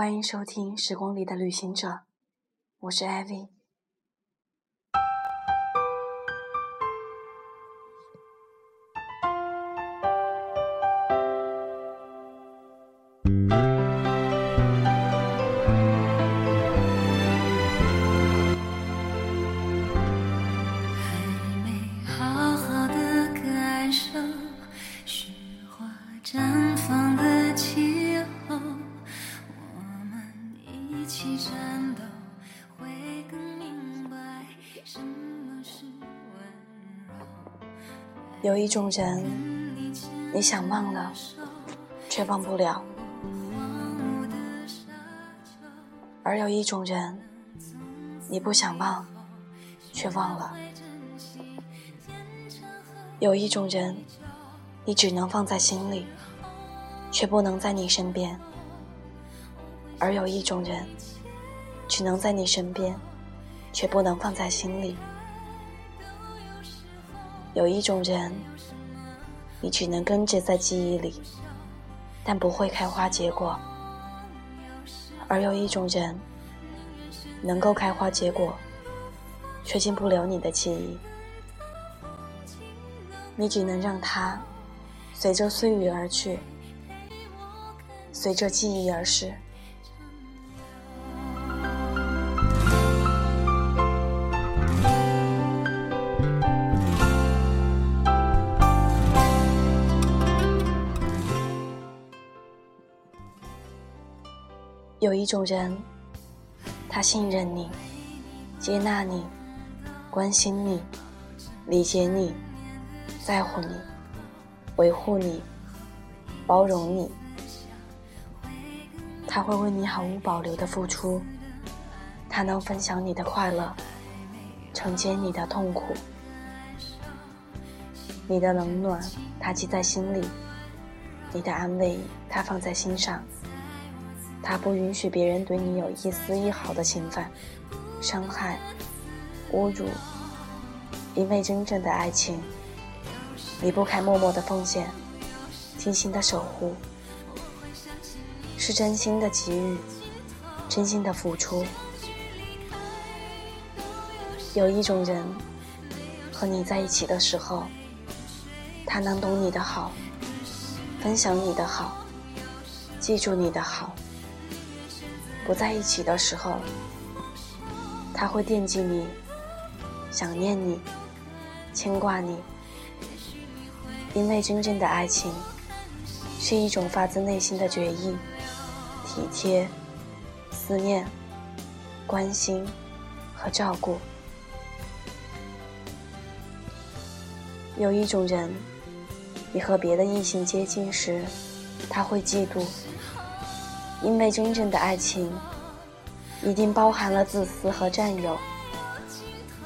欢迎收听《时光里的旅行者》，我是艾薇。有一种人，你想忘了，却忘不了；而有一种人，你不想忘，却忘了。有一种人，你只能放在心里，却不能在你身边；而有一种人，只能在你身边，却不能放在心里。有一种人，你只能根植在记忆里，但不会开花结果；而有一种人，能够开花结果，却进不了你的记忆。你只能让它随着岁月而去，随着记忆而逝。有一种人，他信任你，接纳你，关心你，理解你，在乎你，维护你，包容你。他会为你毫无保留的付出，他能分享你的快乐，承接你的痛苦，你的冷暖他记在心里，你的安慰他放在心上。他不允许别人对你有一丝一毫的侵犯、伤害、侮辱，因为真正的爱情，离不开默默的奉献、精心的守护，是真心的给予、真心的付出。有一种人，和你在一起的时候，他能懂你的好，分享你的好，记住你的好。不在一起的时候，他会惦记你，想念你，牵挂你。因为真正的爱情，是一种发自内心的决意、体贴、思念、关心和照顾。有一种人，你和别的异性接近时，他会嫉妒。因为真正的爱情，一定包含了自私和占有。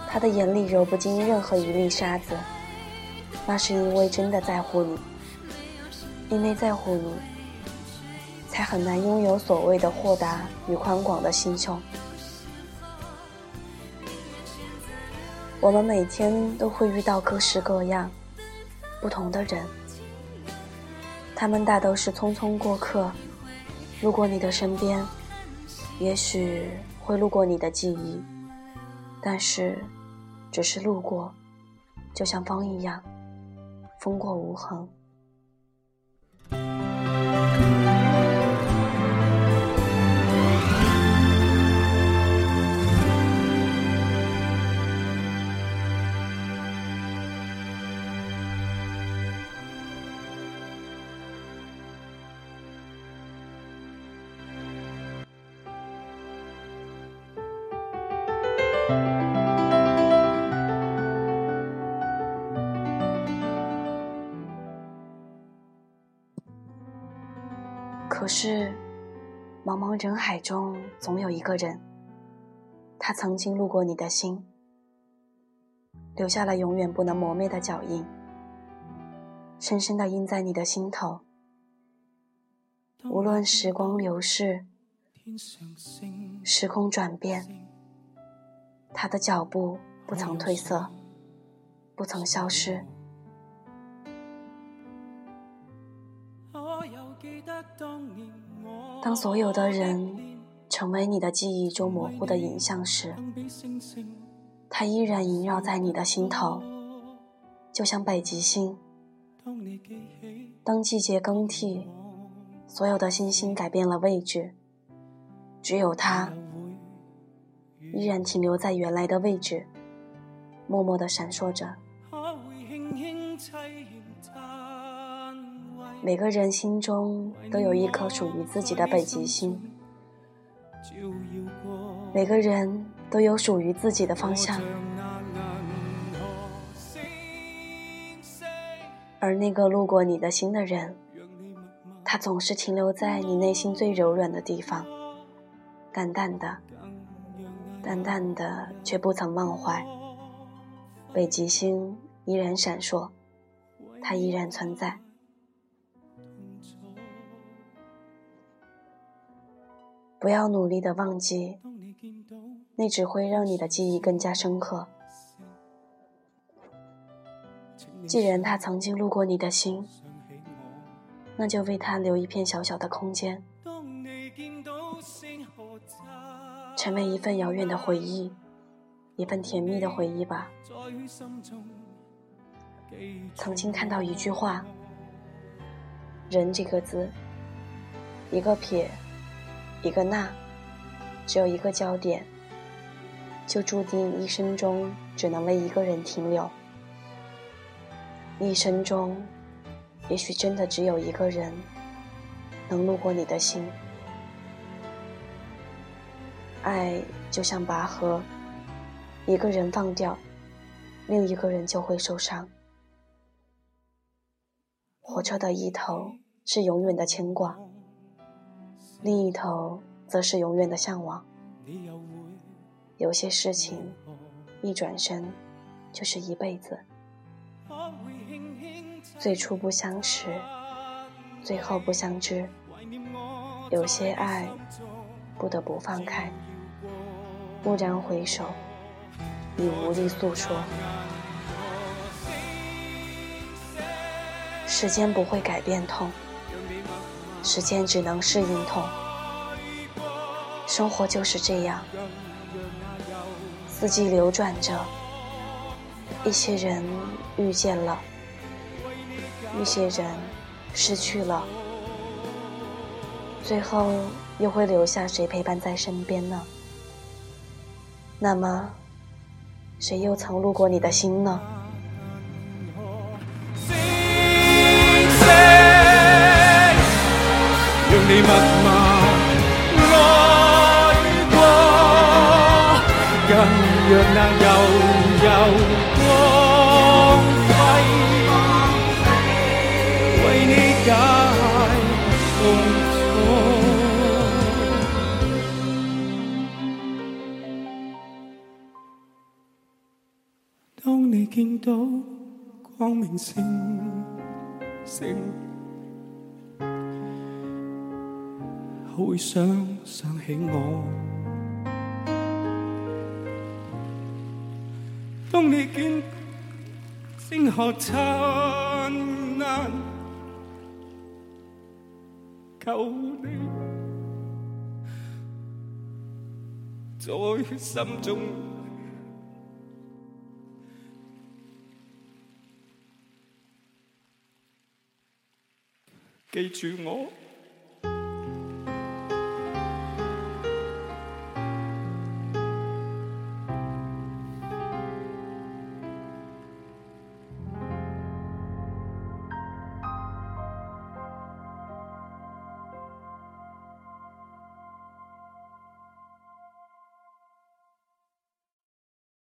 他的眼里揉不进任何一粒沙子，那是因为真的在乎你。因为在乎你，才很难拥有所谓的豁达与宽广的心胸。我们每天都会遇到各式各样、不同的人，他们大都是匆匆过客。路过你的身边，也许会路过你的记忆，但是，只是路过，就像风一样，风过无痕。可是，茫茫人海中，总有一个人，他曾经路过你的心，留下了永远不能磨灭的脚印，深深的印在你的心头。无论时光流逝，时空转变，他的脚步不曾褪色，不曾消失。当所有的人成为你的记忆中模糊的影像时，它依然萦绕在你的心头，就像北极星。当季节更替，所有的星星改变了位置，只有它依然停留在原来的位置，默默地闪烁着。每个人心中都有一颗属于自己的北极星，每个人都有属于自己的方向，而那个路过你的心的人，他总是停留在你内心最柔软的地方，淡淡的，淡淡的，却不曾忘怀。北极星依然闪烁，它依然存在。不要努力的忘记，那只会让你的记忆更加深刻。既然他曾经路过你的心，那就为他留一片小小的空间，成为一份遥远的回忆，一份甜蜜的回忆吧。曾经看到一句话：“人这个字，一个撇。”一个那，只有一个焦点，就注定一生中只能为一个人停留。一生中，也许真的只有一个人能路过你的心。爱就像拔河，一个人放掉，另一个人就会受伤。火车的一头是永远的牵挂。另一头则是永远的向往。有些事情一转身就是一辈子。最初不相识，最后不相知。有些爱不得不放开，蓦然回首，已无力诉说。时间不会改变痛。时间只能适应痛，生活就是这样，四季流转着，一些人遇见了，一些人失去了，最后又会留下谁陪伴在身边呢？那么，谁又曾路过你的心呢？你默默爱过，更让那悠悠光辉为你解痛楚。当你见到光明星星。会想想起我。当你见星河灿烂，求你在心中记住我。